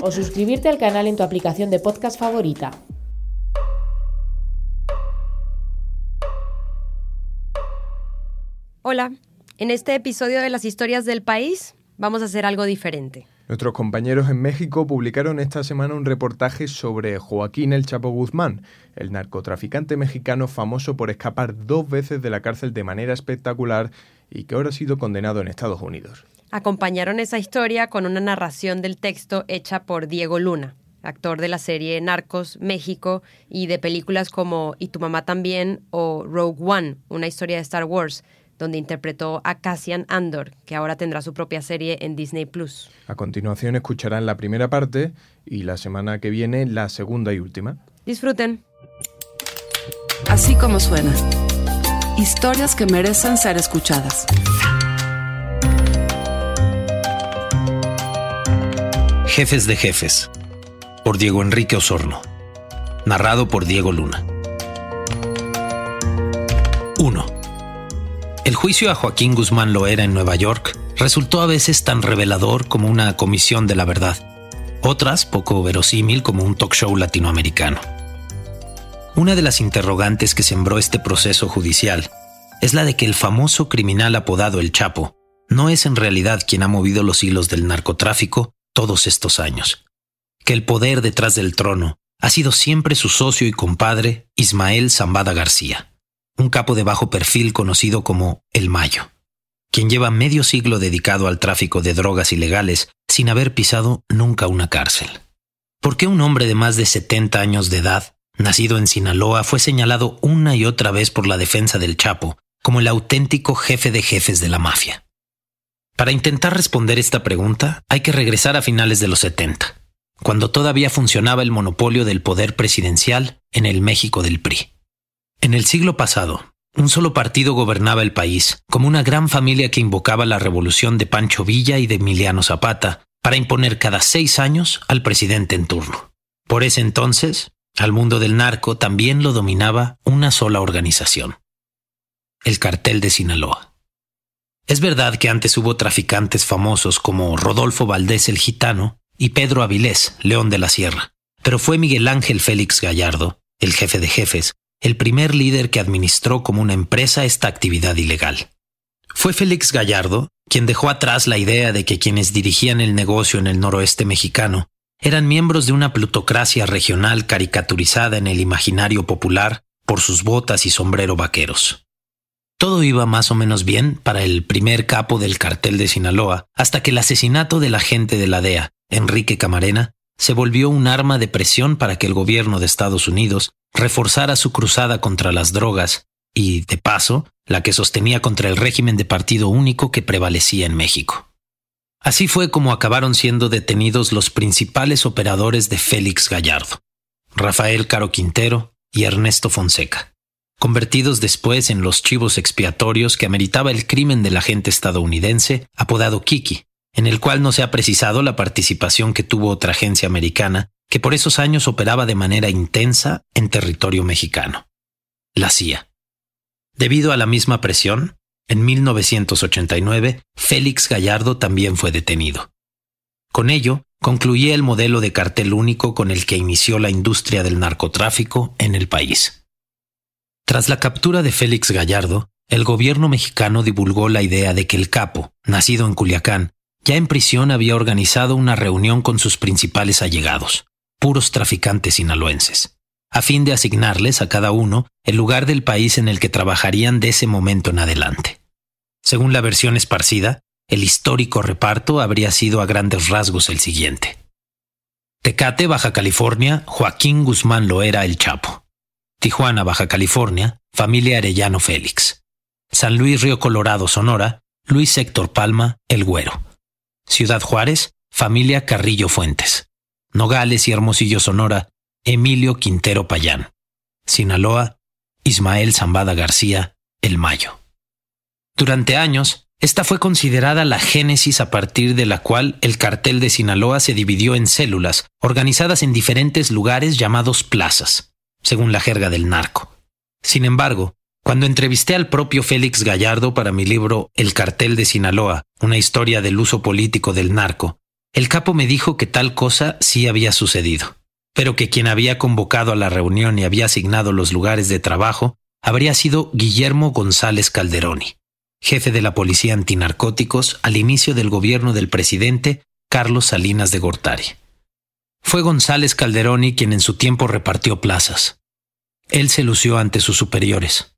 O suscribirte al canal en tu aplicación de podcast favorita. Hola. En este episodio de las historias del país vamos a hacer algo diferente. Nuestros compañeros en México publicaron esta semana un reportaje sobre Joaquín El Chapo Guzmán, el narcotraficante mexicano famoso por escapar dos veces de la cárcel de manera espectacular y que ahora ha sido condenado en Estados Unidos. Acompañaron esa historia con una narración del texto hecha por Diego Luna, actor de la serie Narcos México y de películas como Y tu mamá también o Rogue One, una historia de Star Wars, donde interpretó a Cassian Andor, que ahora tendrá su propia serie en Disney Plus. A continuación escucharán la primera parte y la semana que viene la segunda y última. Disfruten. Así como suena. Historias que merecen ser escuchadas. Jefes de Jefes, por Diego Enrique Osorno. Narrado por Diego Luna. 1. El juicio a Joaquín Guzmán Loera en Nueva York resultó a veces tan revelador como una comisión de la verdad, otras poco verosímil como un talk show latinoamericano. Una de las interrogantes que sembró este proceso judicial es la de que el famoso criminal apodado El Chapo no es en realidad quien ha movido los hilos del narcotráfico todos estos años, que el poder detrás del trono ha sido siempre su socio y compadre Ismael Zambada García, un capo de bajo perfil conocido como El Mayo, quien lleva medio siglo dedicado al tráfico de drogas ilegales sin haber pisado nunca una cárcel. ¿Por qué un hombre de más de 70 años de edad, nacido en Sinaloa, fue señalado una y otra vez por la defensa del Chapo como el auténtico jefe de jefes de la mafia? Para intentar responder esta pregunta, hay que regresar a finales de los 70, cuando todavía funcionaba el monopolio del poder presidencial en el México del PRI. En el siglo pasado, un solo partido gobernaba el país, como una gran familia que invocaba la revolución de Pancho Villa y de Emiliano Zapata para imponer cada seis años al presidente en turno. Por ese entonces, al mundo del narco también lo dominaba una sola organización, el cartel de Sinaloa. Es verdad que antes hubo traficantes famosos como Rodolfo Valdés el Gitano y Pedro Avilés, León de la Sierra, pero fue Miguel Ángel Félix Gallardo, el jefe de jefes, el primer líder que administró como una empresa esta actividad ilegal. Fue Félix Gallardo quien dejó atrás la idea de que quienes dirigían el negocio en el noroeste mexicano eran miembros de una plutocracia regional caricaturizada en el imaginario popular por sus botas y sombrero vaqueros. Todo iba más o menos bien para el primer capo del cartel de Sinaloa, hasta que el asesinato del agente de la DEA, Enrique Camarena, se volvió un arma de presión para que el gobierno de Estados Unidos reforzara su cruzada contra las drogas y, de paso, la que sostenía contra el régimen de partido único que prevalecía en México. Así fue como acabaron siendo detenidos los principales operadores de Félix Gallardo, Rafael Caro Quintero y Ernesto Fonseca, convertidos después en los chivos expiatorios que ameritaba el crimen del agente estadounidense apodado Kiki, en el cual no se ha precisado la participación que tuvo otra agencia americana que por esos años operaba de manera intensa en territorio mexicano, la CIA. Debido a la misma presión, en 1989, Félix Gallardo también fue detenido. Con ello, concluía el modelo de cartel único con el que inició la industria del narcotráfico en el país. Tras la captura de Félix Gallardo, el gobierno mexicano divulgó la idea de que el capo, nacido en Culiacán, ya en prisión había organizado una reunión con sus principales allegados, puros traficantes sinaloenses, a fin de asignarles a cada uno el lugar del país en el que trabajarían de ese momento en adelante. Según la versión esparcida, el histórico reparto habría sido a grandes rasgos el siguiente. Tecate, Baja California, Joaquín Guzmán Loera el Chapo. Tijuana, Baja California, familia Arellano Félix. San Luis Río Colorado, Sonora, Luis Héctor Palma, El Güero. Ciudad Juárez, familia Carrillo Fuentes. Nogales y Hermosillo, Sonora, Emilio Quintero Payán. Sinaloa, Ismael Zambada García, El Mayo. Durante años, esta fue considerada la génesis a partir de la cual el cartel de Sinaloa se dividió en células, organizadas en diferentes lugares llamados plazas, según la jerga del narco. Sin embargo, cuando entrevisté al propio Félix Gallardo para mi libro El cartel de Sinaloa, una historia del uso político del narco, el capo me dijo que tal cosa sí había sucedido, pero que quien había convocado a la reunión y había asignado los lugares de trabajo habría sido Guillermo González Calderoni jefe de la Policía Antinarcóticos al inicio del gobierno del presidente Carlos Salinas de Gortari. Fue González Calderoni quien en su tiempo repartió plazas. Él se lució ante sus superiores,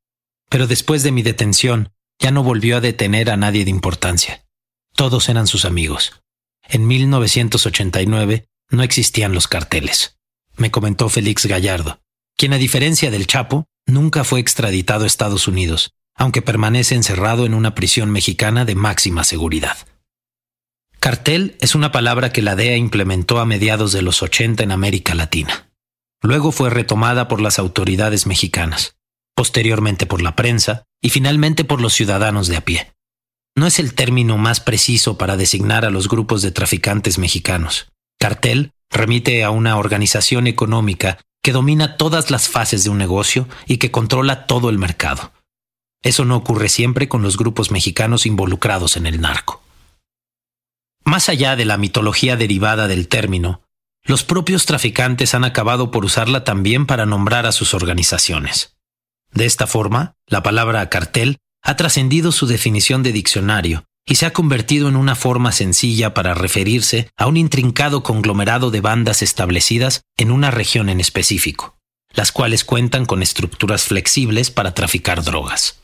pero después de mi detención ya no volvió a detener a nadie de importancia. Todos eran sus amigos. En 1989 no existían los carteles, me comentó Félix Gallardo, quien a diferencia del Chapo, nunca fue extraditado a Estados Unidos, aunque permanece encerrado en una prisión mexicana de máxima seguridad. Cartel es una palabra que la DEA implementó a mediados de los 80 en América Latina. Luego fue retomada por las autoridades mexicanas, posteriormente por la prensa y finalmente por los ciudadanos de a pie. No es el término más preciso para designar a los grupos de traficantes mexicanos. Cartel remite a una organización económica que domina todas las fases de un negocio y que controla todo el mercado. Eso no ocurre siempre con los grupos mexicanos involucrados en el narco. Más allá de la mitología derivada del término, los propios traficantes han acabado por usarla también para nombrar a sus organizaciones. De esta forma, la palabra cartel ha trascendido su definición de diccionario y se ha convertido en una forma sencilla para referirse a un intrincado conglomerado de bandas establecidas en una región en específico, las cuales cuentan con estructuras flexibles para traficar drogas.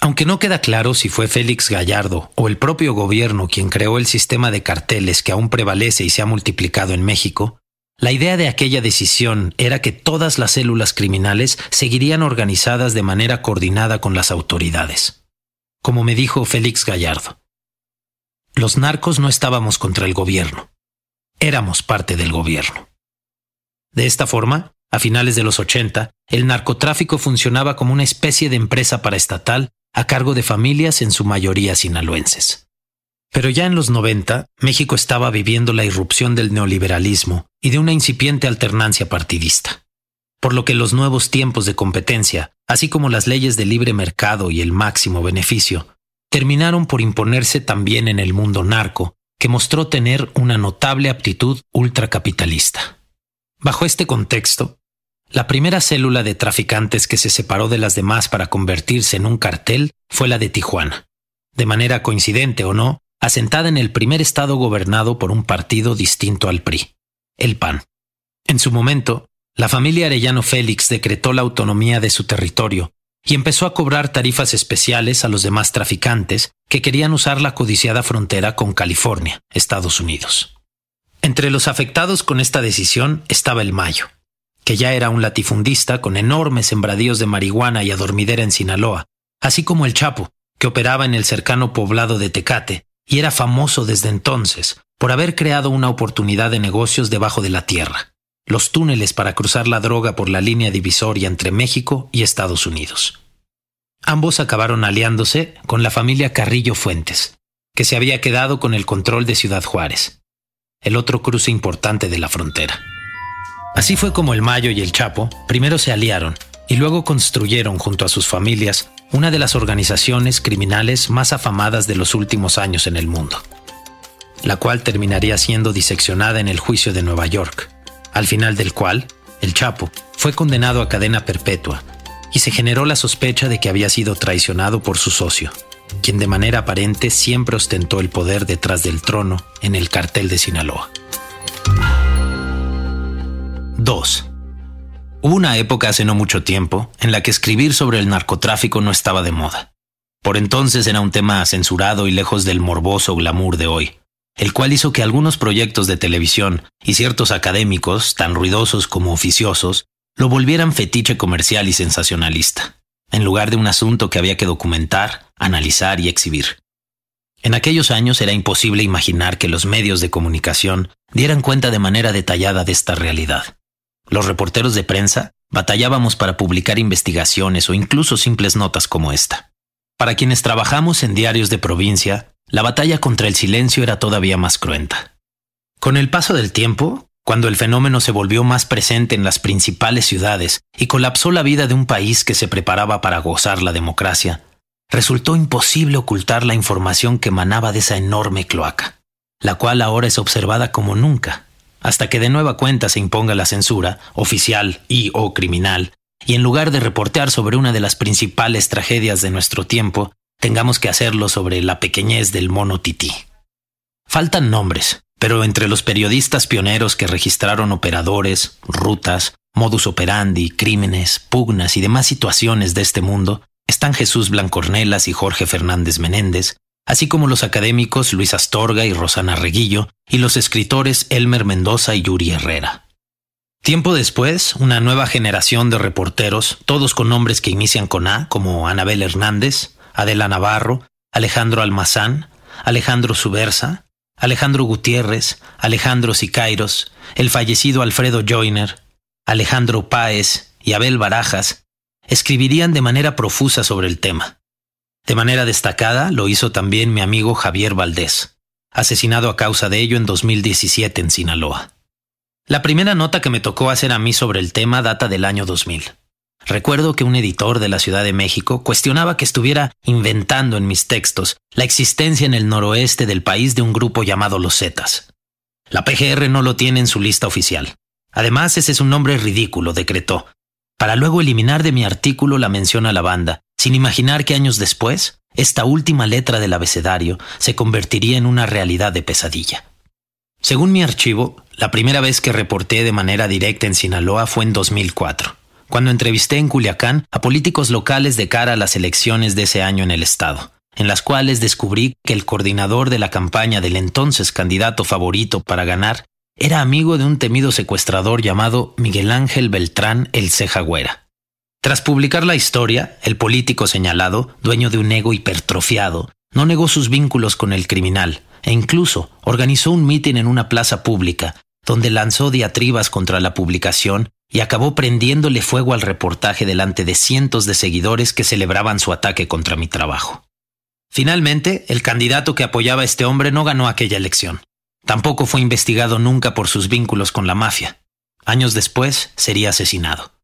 Aunque no queda claro si fue Félix Gallardo o el propio gobierno quien creó el sistema de carteles que aún prevalece y se ha multiplicado en México, la idea de aquella decisión era que todas las células criminales seguirían organizadas de manera coordinada con las autoridades. Como me dijo Félix Gallardo, los narcos no estábamos contra el gobierno, éramos parte del gobierno. De esta forma, a finales de los 80, el narcotráfico funcionaba como una especie de empresa paraestatal a cargo de familias en su mayoría sinaloenses. Pero ya en los 90, México estaba viviendo la irrupción del neoliberalismo y de una incipiente alternancia partidista. Por lo que los nuevos tiempos de competencia, así como las leyes de libre mercado y el máximo beneficio, terminaron por imponerse también en el mundo narco, que mostró tener una notable aptitud ultracapitalista. Bajo este contexto, la primera célula de traficantes que se separó de las demás para convertirse en un cartel fue la de Tijuana, de manera coincidente o no, asentada en el primer estado gobernado por un partido distinto al PRI, el PAN. En su momento, la familia Arellano Félix decretó la autonomía de su territorio y empezó a cobrar tarifas especiales a los demás traficantes que querían usar la codiciada frontera con California, Estados Unidos. Entre los afectados con esta decisión estaba el Mayo, que ya era un latifundista con enormes sembradíos de marihuana y adormidera en Sinaloa, así como el Chapo, que operaba en el cercano poblado de Tecate y era famoso desde entonces por haber creado una oportunidad de negocios debajo de la tierra, los túneles para cruzar la droga por la línea divisoria entre México y Estados Unidos. Ambos acabaron aliándose con la familia Carrillo Fuentes, que se había quedado con el control de Ciudad Juárez, el otro cruce importante de la frontera. Así fue como el Mayo y el Chapo primero se aliaron y luego construyeron junto a sus familias una de las organizaciones criminales más afamadas de los últimos años en el mundo, la cual terminaría siendo diseccionada en el juicio de Nueva York, al final del cual el Chapo fue condenado a cadena perpetua y se generó la sospecha de que había sido traicionado por su socio, quien de manera aparente siempre ostentó el poder detrás del trono en el cartel de Sinaloa. 2. Hubo una época hace no mucho tiempo en la que escribir sobre el narcotráfico no estaba de moda. Por entonces era un tema censurado y lejos del morboso glamour de hoy, el cual hizo que algunos proyectos de televisión y ciertos académicos, tan ruidosos como oficiosos, lo volvieran fetiche comercial y sensacionalista. en lugar de un asunto que había que documentar, analizar y exhibir. En aquellos años era imposible imaginar que los medios de comunicación dieran cuenta de manera detallada de esta realidad. Los reporteros de prensa batallábamos para publicar investigaciones o incluso simples notas como esta. Para quienes trabajamos en diarios de provincia, la batalla contra el silencio era todavía más cruenta. Con el paso del tiempo, cuando el fenómeno se volvió más presente en las principales ciudades y colapsó la vida de un país que se preparaba para gozar la democracia, resultó imposible ocultar la información que emanaba de esa enorme cloaca, la cual ahora es observada como nunca, hasta que de nueva cuenta se imponga la censura, oficial y o criminal, y en lugar de reportear sobre una de las principales tragedias de nuestro tiempo, tengamos que hacerlo sobre la pequeñez del mono tití. Faltan nombres, pero entre los periodistas pioneros que registraron operadores, rutas, modus operandi, crímenes, pugnas y demás situaciones de este mundo, están Jesús Blancornelas y Jorge Fernández Menéndez, así como los académicos Luis Astorga y Rosana Reguillo, y los escritores Elmer Mendoza y Yuri Herrera. Tiempo después, una nueva generación de reporteros, todos con nombres que inician con A, como Anabel Hernández, Adela Navarro, Alejandro Almazán, Alejandro Subersa, Alejandro Gutiérrez, Alejandro Sicairos, el fallecido Alfredo Joyner, Alejandro Páez y Abel Barajas, escribirían de manera profusa sobre el tema. De manera destacada lo hizo también mi amigo Javier Valdés, asesinado a causa de ello en 2017 en Sinaloa. La primera nota que me tocó hacer a mí sobre el tema data del año 2000. Recuerdo que un editor de la Ciudad de México cuestionaba que estuviera inventando en mis textos la existencia en el noroeste del país de un grupo llamado Los Zetas. La PGR no lo tiene en su lista oficial. Además, ese es un nombre ridículo, decretó, para luego eliminar de mi artículo la mención a la banda, sin imaginar que años después, esta última letra del abecedario se convertiría en una realidad de pesadilla. Según mi archivo, la primera vez que reporté de manera directa en Sinaloa fue en 2004, cuando entrevisté en Culiacán a políticos locales de cara a las elecciones de ese año en el estado, en las cuales descubrí que el coordinador de la campaña del entonces candidato favorito para ganar era amigo de un temido secuestrador llamado Miguel Ángel Beltrán el Cejagüera. Tras publicar la historia, el político señalado, dueño de un ego hipertrofiado, no negó sus vínculos con el criminal e incluso organizó un mitin en una plaza pública, donde lanzó diatribas contra la publicación y acabó prendiéndole fuego al reportaje delante de cientos de seguidores que celebraban su ataque contra mi trabajo. Finalmente, el candidato que apoyaba a este hombre no ganó aquella elección. Tampoco fue investigado nunca por sus vínculos con la mafia. Años después sería asesinado.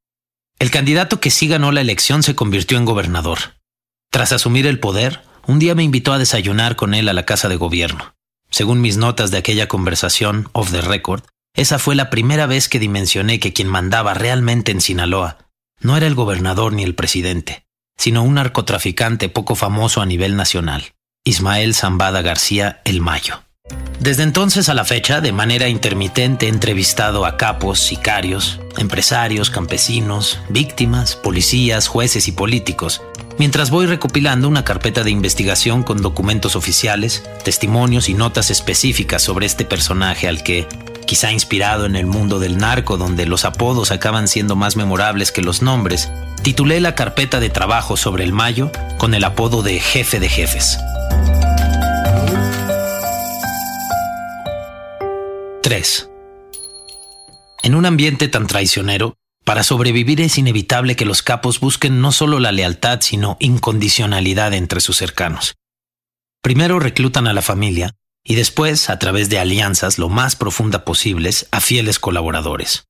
El candidato que sí ganó la elección se convirtió en gobernador. Tras asumir el poder, un día me invitó a desayunar con él a la casa de gobierno. Según mis notas de aquella conversación off the record, esa fue la primera vez que dimensioné que quien mandaba realmente en Sinaloa no era el gobernador ni el presidente, sino un narcotraficante poco famoso a nivel nacional, Ismael Zambada García el Mayo. Desde entonces a la fecha, de manera intermitente he entrevistado a capos, sicarios, empresarios, campesinos, víctimas, policías, jueces y políticos, mientras voy recopilando una carpeta de investigación con documentos oficiales, testimonios y notas específicas sobre este personaje al que, quizá inspirado en el mundo del narco donde los apodos acaban siendo más memorables que los nombres, titulé la carpeta de trabajo sobre el Mayo con el apodo de jefe de jefes. 3. En un ambiente tan traicionero, para sobrevivir es inevitable que los capos busquen no solo la lealtad, sino incondicionalidad entre sus cercanos. Primero reclutan a la familia y después, a través de alianzas lo más profundas posibles, a fieles colaboradores.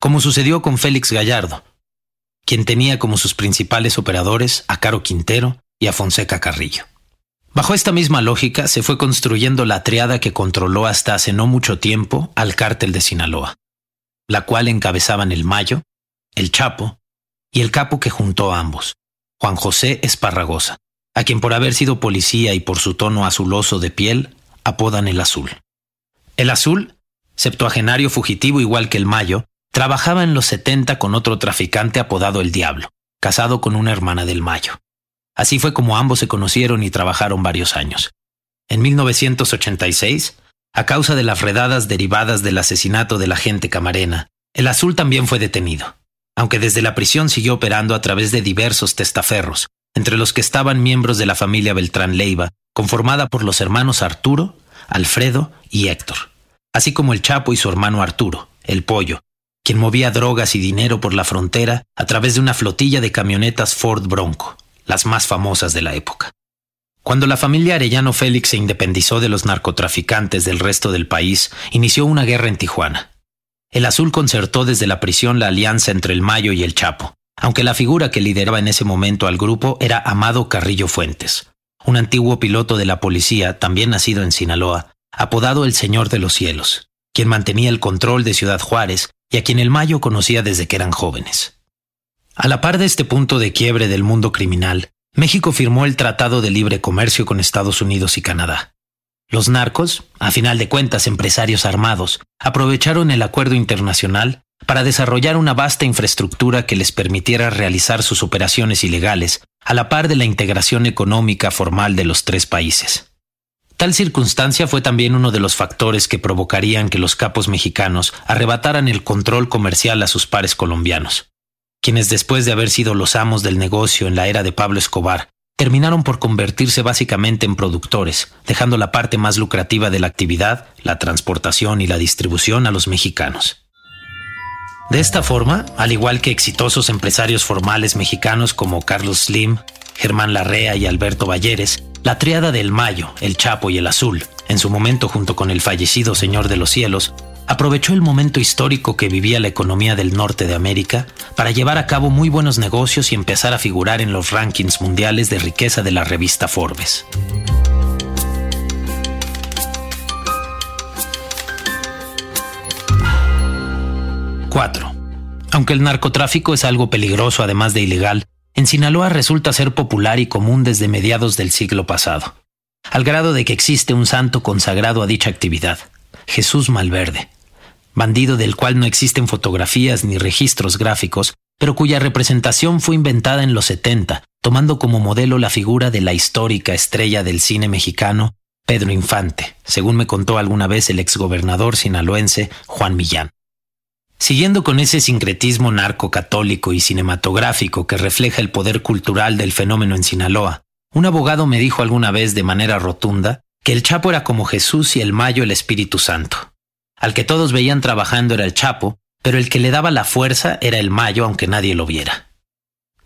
Como sucedió con Félix Gallardo, quien tenía como sus principales operadores a Caro Quintero y a Fonseca Carrillo. Bajo esta misma lógica se fue construyendo la triada que controló hasta hace no mucho tiempo al cártel de Sinaloa, la cual encabezaban el Mayo, el Chapo y el capo que juntó a ambos, Juan José Esparragosa, a quien por haber sido policía y por su tono azuloso de piel apodan el Azul. El Azul, septuagenario fugitivo igual que el Mayo, trabajaba en los 70 con otro traficante apodado el Diablo, casado con una hermana del Mayo. Así fue como ambos se conocieron y trabajaron varios años. En 1986, a causa de las redadas derivadas del asesinato del agente Camarena, el azul también fue detenido. aunque desde la prisión siguió operando a través de diversos testaferros, entre los que estaban miembros de la familia Beltrán Leiva, conformada por los hermanos Arturo, Alfredo y Héctor, así como el Chapo y su hermano Arturo, el Pollo, quien movía drogas y dinero por la frontera a través de una flotilla de camionetas Ford Bronco, las más famosas de la época. Cuando la familia Arellano Félix se independizó de los narcotraficantes del resto del país, inició una guerra en Tijuana. El Azul concertó desde la prisión la alianza entre el Mayo y el Chapo, aunque la figura que lideraba en ese momento al grupo era Amado Carrillo Fuentes, un antiguo piloto de la policía, también nacido en Sinaloa, apodado el Señor de los Cielos, quien mantenía el control de Ciudad Juárez y a quien el Mayo conocía desde que eran jóvenes. A la par de este punto de quiebre del mundo criminal, México firmó el Tratado de Libre Comercio con Estados Unidos y Canadá. Los narcos, a final de cuentas empresarios armados, aprovecharon el acuerdo internacional para desarrollar una vasta infraestructura que les permitiera realizar sus operaciones ilegales a la par de la integración económica formal de los tres países. Tal circunstancia fue también uno de los factores que provocarían que los capos mexicanos arrebataran el control comercial a sus pares colombianos quienes después de haber sido los amos del negocio en la era de Pablo Escobar, terminaron por convertirse básicamente en productores, dejando la parte más lucrativa de la actividad, la transportación y la distribución a los mexicanos. De esta forma, al igual que exitosos empresarios formales mexicanos como Carlos Slim, Germán Larrea y Alberto Valleres, la triada del Mayo, el Chapo y el Azul, en su momento junto con el fallecido Señor de los Cielos, aprovechó el momento histórico que vivía la economía del norte de América para llevar a cabo muy buenos negocios y empezar a figurar en los rankings mundiales de riqueza de la revista Forbes. ¡4! Aunque el narcotráfico es algo peligroso además de ilegal, en Sinaloa resulta ser popular y común desde mediados del siglo pasado, al grado de que existe un santo consagrado a dicha actividad, Jesús Malverde, bandido del cual no existen fotografías ni registros gráficos, pero cuya representación fue inventada en los 70, tomando como modelo la figura de la histórica estrella del cine mexicano, Pedro Infante, según me contó alguna vez el exgobernador sinaloense Juan Millán. Siguiendo con ese sincretismo narco-católico y cinematográfico que refleja el poder cultural del fenómeno en Sinaloa, un abogado me dijo alguna vez de manera rotunda que el Chapo era como Jesús y el Mayo el Espíritu Santo. Al que todos veían trabajando era el Chapo, pero el que le daba la fuerza era el Mayo aunque nadie lo viera.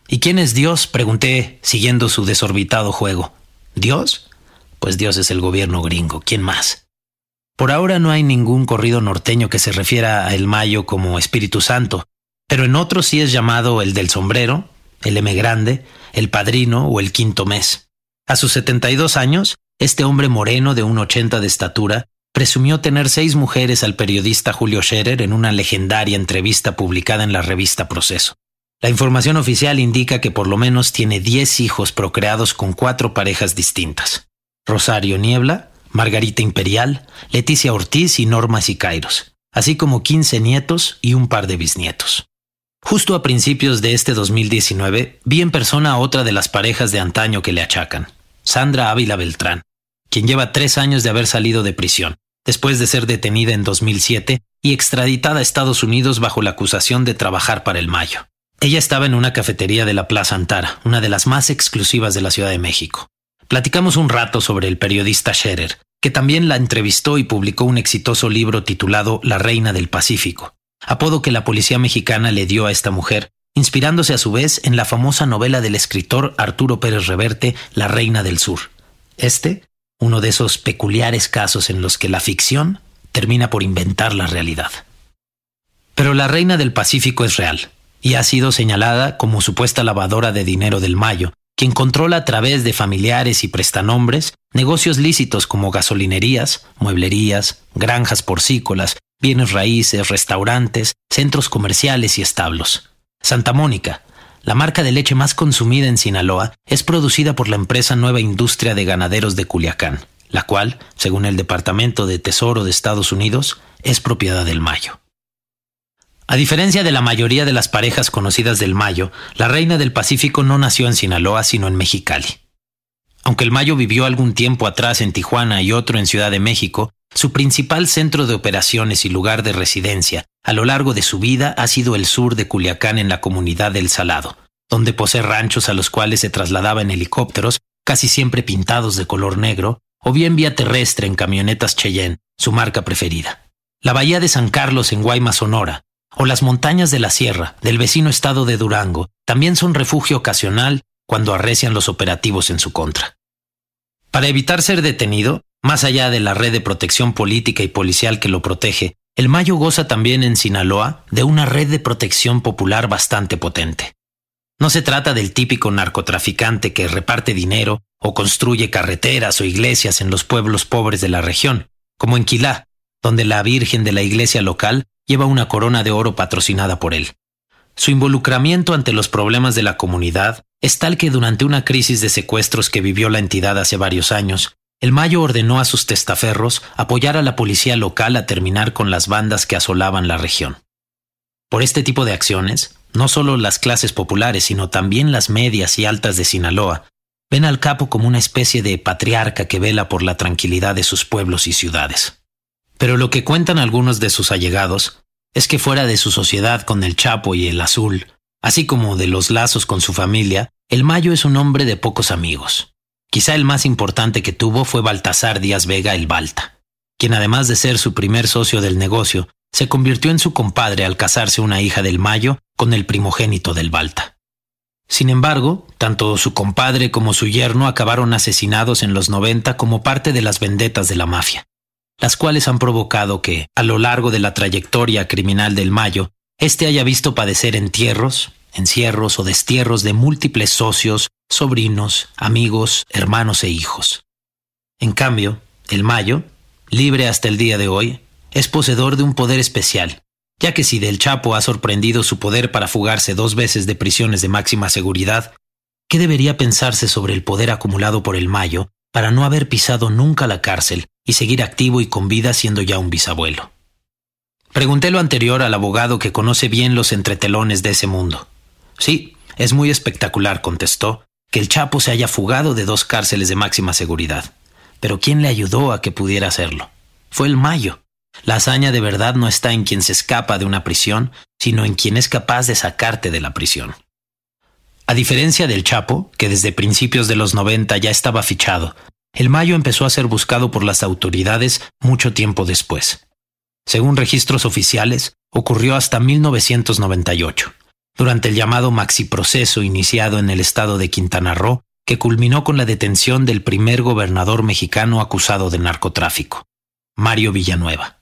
¿Y quién es Dios? pregunté, siguiendo su desorbitado juego. ¿Dios? Pues Dios es el gobierno gringo. ¿Quién más? Por ahora no hay ningún corrido norteño que se refiera a el Mayo como Espíritu Santo, pero en otros sí es llamado el del sombrero, el M grande, el padrino o el quinto mes. A sus 72 años, este hombre moreno de un 80 de estatura presumió tener seis mujeres al periodista Julio Scherer en una legendaria entrevista publicada en la revista Proceso. La información oficial indica que por lo menos tiene diez hijos procreados con cuatro parejas distintas. Rosario Niebla, Margarita Imperial, Leticia Ortiz y Norma Sicairos, así como 15 nietos y un par de bisnietos. Justo a principios de este 2019 vi en persona a otra de las parejas de antaño que le achacan, Sandra Ávila Beltrán, quien lleva tres años de haber salido de prisión, después de ser detenida en 2007 y extraditada a Estados Unidos bajo la acusación de trabajar para el Mayo. Ella estaba en una cafetería de la Plaza Antara, una de las más exclusivas de la Ciudad de México. Platicamos un rato sobre el periodista Scherer, que también la entrevistó y publicó un exitoso libro titulado La Reina del Pacífico, apodo que la policía mexicana le dio a esta mujer, inspirándose a su vez en la famosa novela del escritor Arturo Pérez Reverte, La Reina del Sur. Este uno de esos peculiares casos en los que la ficción termina por inventar la realidad. Pero la reina del Pacífico es real y ha sido señalada como supuesta lavadora de dinero del Mayo, quien controla a través de familiares y prestanombres negocios lícitos como gasolinerías, mueblerías, granjas porcícolas, bienes raíces, restaurantes, centros comerciales y establos. Santa Mónica, la marca de leche más consumida en Sinaloa es producida por la empresa Nueva Industria de Ganaderos de Culiacán, la cual, según el Departamento de Tesoro de Estados Unidos, es propiedad del Mayo. A diferencia de la mayoría de las parejas conocidas del Mayo, la reina del Pacífico no nació en Sinaloa, sino en Mexicali. Aunque el Mayo vivió algún tiempo atrás en Tijuana y otro en Ciudad de México, su principal centro de operaciones y lugar de residencia a lo largo de su vida ha sido el sur de Culiacán en la comunidad del Salado, donde posee ranchos a los cuales se trasladaba en helicópteros, casi siempre pintados de color negro, o bien vía terrestre en camionetas Cheyenne, su marca preferida. La bahía de San Carlos en Guaymas, Sonora, o las montañas de la sierra del vecino estado de Durango también son refugio ocasional cuando arrecian los operativos en su contra. Para evitar ser detenido, más allá de la red de protección política y policial que lo protege, el Mayo goza también en Sinaloa de una red de protección popular bastante potente. No se trata del típico narcotraficante que reparte dinero o construye carreteras o iglesias en los pueblos pobres de la región, como en Quilá, donde la Virgen de la iglesia local lleva una corona de oro patrocinada por él. Su involucramiento ante los problemas de la comunidad es tal que durante una crisis de secuestros que vivió la entidad hace varios años, el Mayo ordenó a sus testaferros apoyar a la policía local a terminar con las bandas que asolaban la región. Por este tipo de acciones, no solo las clases populares, sino también las medias y altas de Sinaloa, ven al capo como una especie de patriarca que vela por la tranquilidad de sus pueblos y ciudades. Pero lo que cuentan algunos de sus allegados es que fuera de su sociedad con el Chapo y el Azul, así como de los lazos con su familia, el Mayo es un hombre de pocos amigos. Quizá el más importante que tuvo fue Baltasar Díaz Vega el Balta, quien además de ser su primer socio del negocio, se convirtió en su compadre al casarse una hija del Mayo con el primogénito del Balta. Sin embargo, tanto su compadre como su yerno acabaron asesinados en los 90 como parte de las vendetas de la mafia las cuales han provocado que, a lo largo de la trayectoria criminal del Mayo, éste haya visto padecer entierros, encierros o destierros de múltiples socios, sobrinos, amigos, hermanos e hijos. En cambio, el Mayo, libre hasta el día de hoy, es poseedor de un poder especial, ya que si del Chapo ha sorprendido su poder para fugarse dos veces de prisiones de máxima seguridad, ¿qué debería pensarse sobre el poder acumulado por el Mayo para no haber pisado nunca la cárcel y seguir activo y con vida siendo ya un bisabuelo. Pregunté lo anterior al abogado que conoce bien los entretelones de ese mundo. Sí, es muy espectacular, contestó, que el Chapo se haya fugado de dos cárceles de máxima seguridad. Pero ¿quién le ayudó a que pudiera hacerlo? Fue el Mayo. La hazaña de verdad no está en quien se escapa de una prisión, sino en quien es capaz de sacarte de la prisión. A diferencia del Chapo, que desde principios de los 90 ya estaba fichado, el Mayo empezó a ser buscado por las autoridades mucho tiempo después. Según registros oficiales, ocurrió hasta 1998, durante el llamado maxiproceso iniciado en el estado de Quintana Roo, que culminó con la detención del primer gobernador mexicano acusado de narcotráfico, Mario Villanueva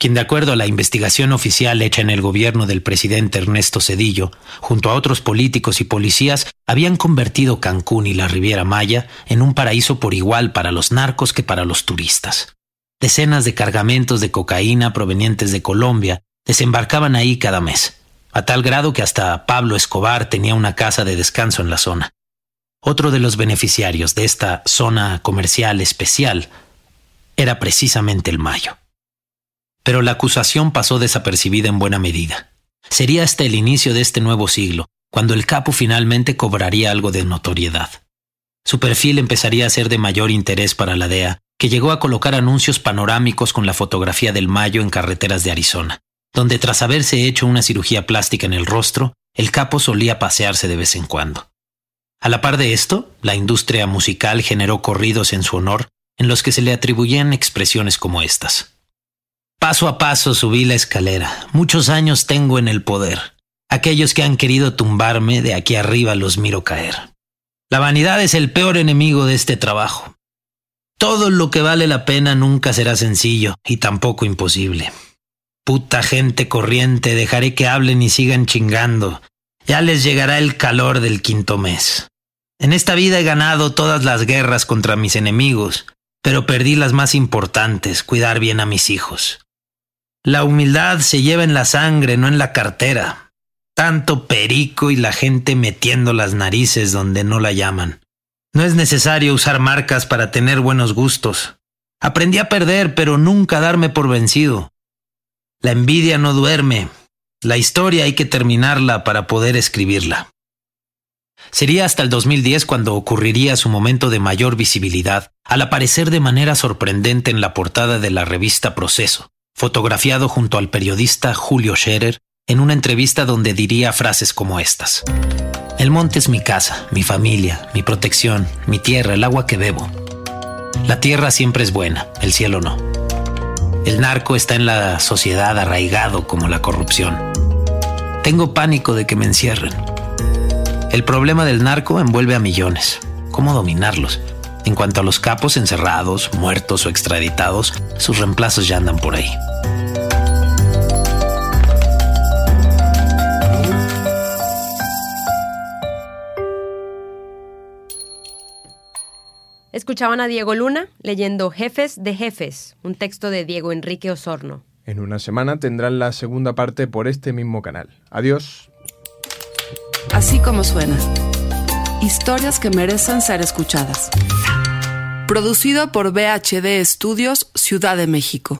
quien de acuerdo a la investigación oficial hecha en el gobierno del presidente Ernesto Cedillo, junto a otros políticos y policías, habían convertido Cancún y la Riviera Maya en un paraíso por igual para los narcos que para los turistas. Decenas de cargamentos de cocaína provenientes de Colombia desembarcaban ahí cada mes, a tal grado que hasta Pablo Escobar tenía una casa de descanso en la zona. Otro de los beneficiarios de esta zona comercial especial era precisamente el Mayo. Pero la acusación pasó desapercibida en buena medida. Sería hasta el inicio de este nuevo siglo, cuando el capo finalmente cobraría algo de notoriedad. Su perfil empezaría a ser de mayor interés para la DEA, que llegó a colocar anuncios panorámicos con la fotografía del Mayo en carreteras de Arizona, donde tras haberse hecho una cirugía plástica en el rostro, el capo solía pasearse de vez en cuando. A la par de esto, la industria musical generó corridos en su honor en los que se le atribuían expresiones como estas. Paso a paso subí la escalera. Muchos años tengo en el poder. Aquellos que han querido tumbarme de aquí arriba los miro caer. La vanidad es el peor enemigo de este trabajo. Todo lo que vale la pena nunca será sencillo y tampoco imposible. Puta gente corriente, dejaré que hablen y sigan chingando. Ya les llegará el calor del quinto mes. En esta vida he ganado todas las guerras contra mis enemigos, pero perdí las más importantes, cuidar bien a mis hijos. La humildad se lleva en la sangre, no en la cartera. Tanto perico y la gente metiendo las narices donde no la llaman. No es necesario usar marcas para tener buenos gustos. Aprendí a perder, pero nunca darme por vencido. La envidia no duerme. La historia hay que terminarla para poder escribirla. Sería hasta el 2010 cuando ocurriría su momento de mayor visibilidad, al aparecer de manera sorprendente en la portada de la revista Proceso, fotografiado junto al periodista Julio Scherer en una entrevista donde diría frases como estas. El monte es mi casa, mi familia, mi protección, mi tierra, el agua que bebo. La tierra siempre es buena, el cielo no. El narco está en la sociedad arraigado como la corrupción. Tengo pánico de que me encierren. El problema del narco envuelve a millones. ¿Cómo dominarlos? En cuanto a los capos encerrados, muertos o extraditados, sus reemplazos ya andan por ahí. Escuchaban a Diego Luna leyendo Jefes de Jefes, un texto de Diego Enrique Osorno. En una semana tendrán la segunda parte por este mismo canal. Adiós. Así como suena. Historias que merecen ser escuchadas. Producido por BHD Estudios, Ciudad de México.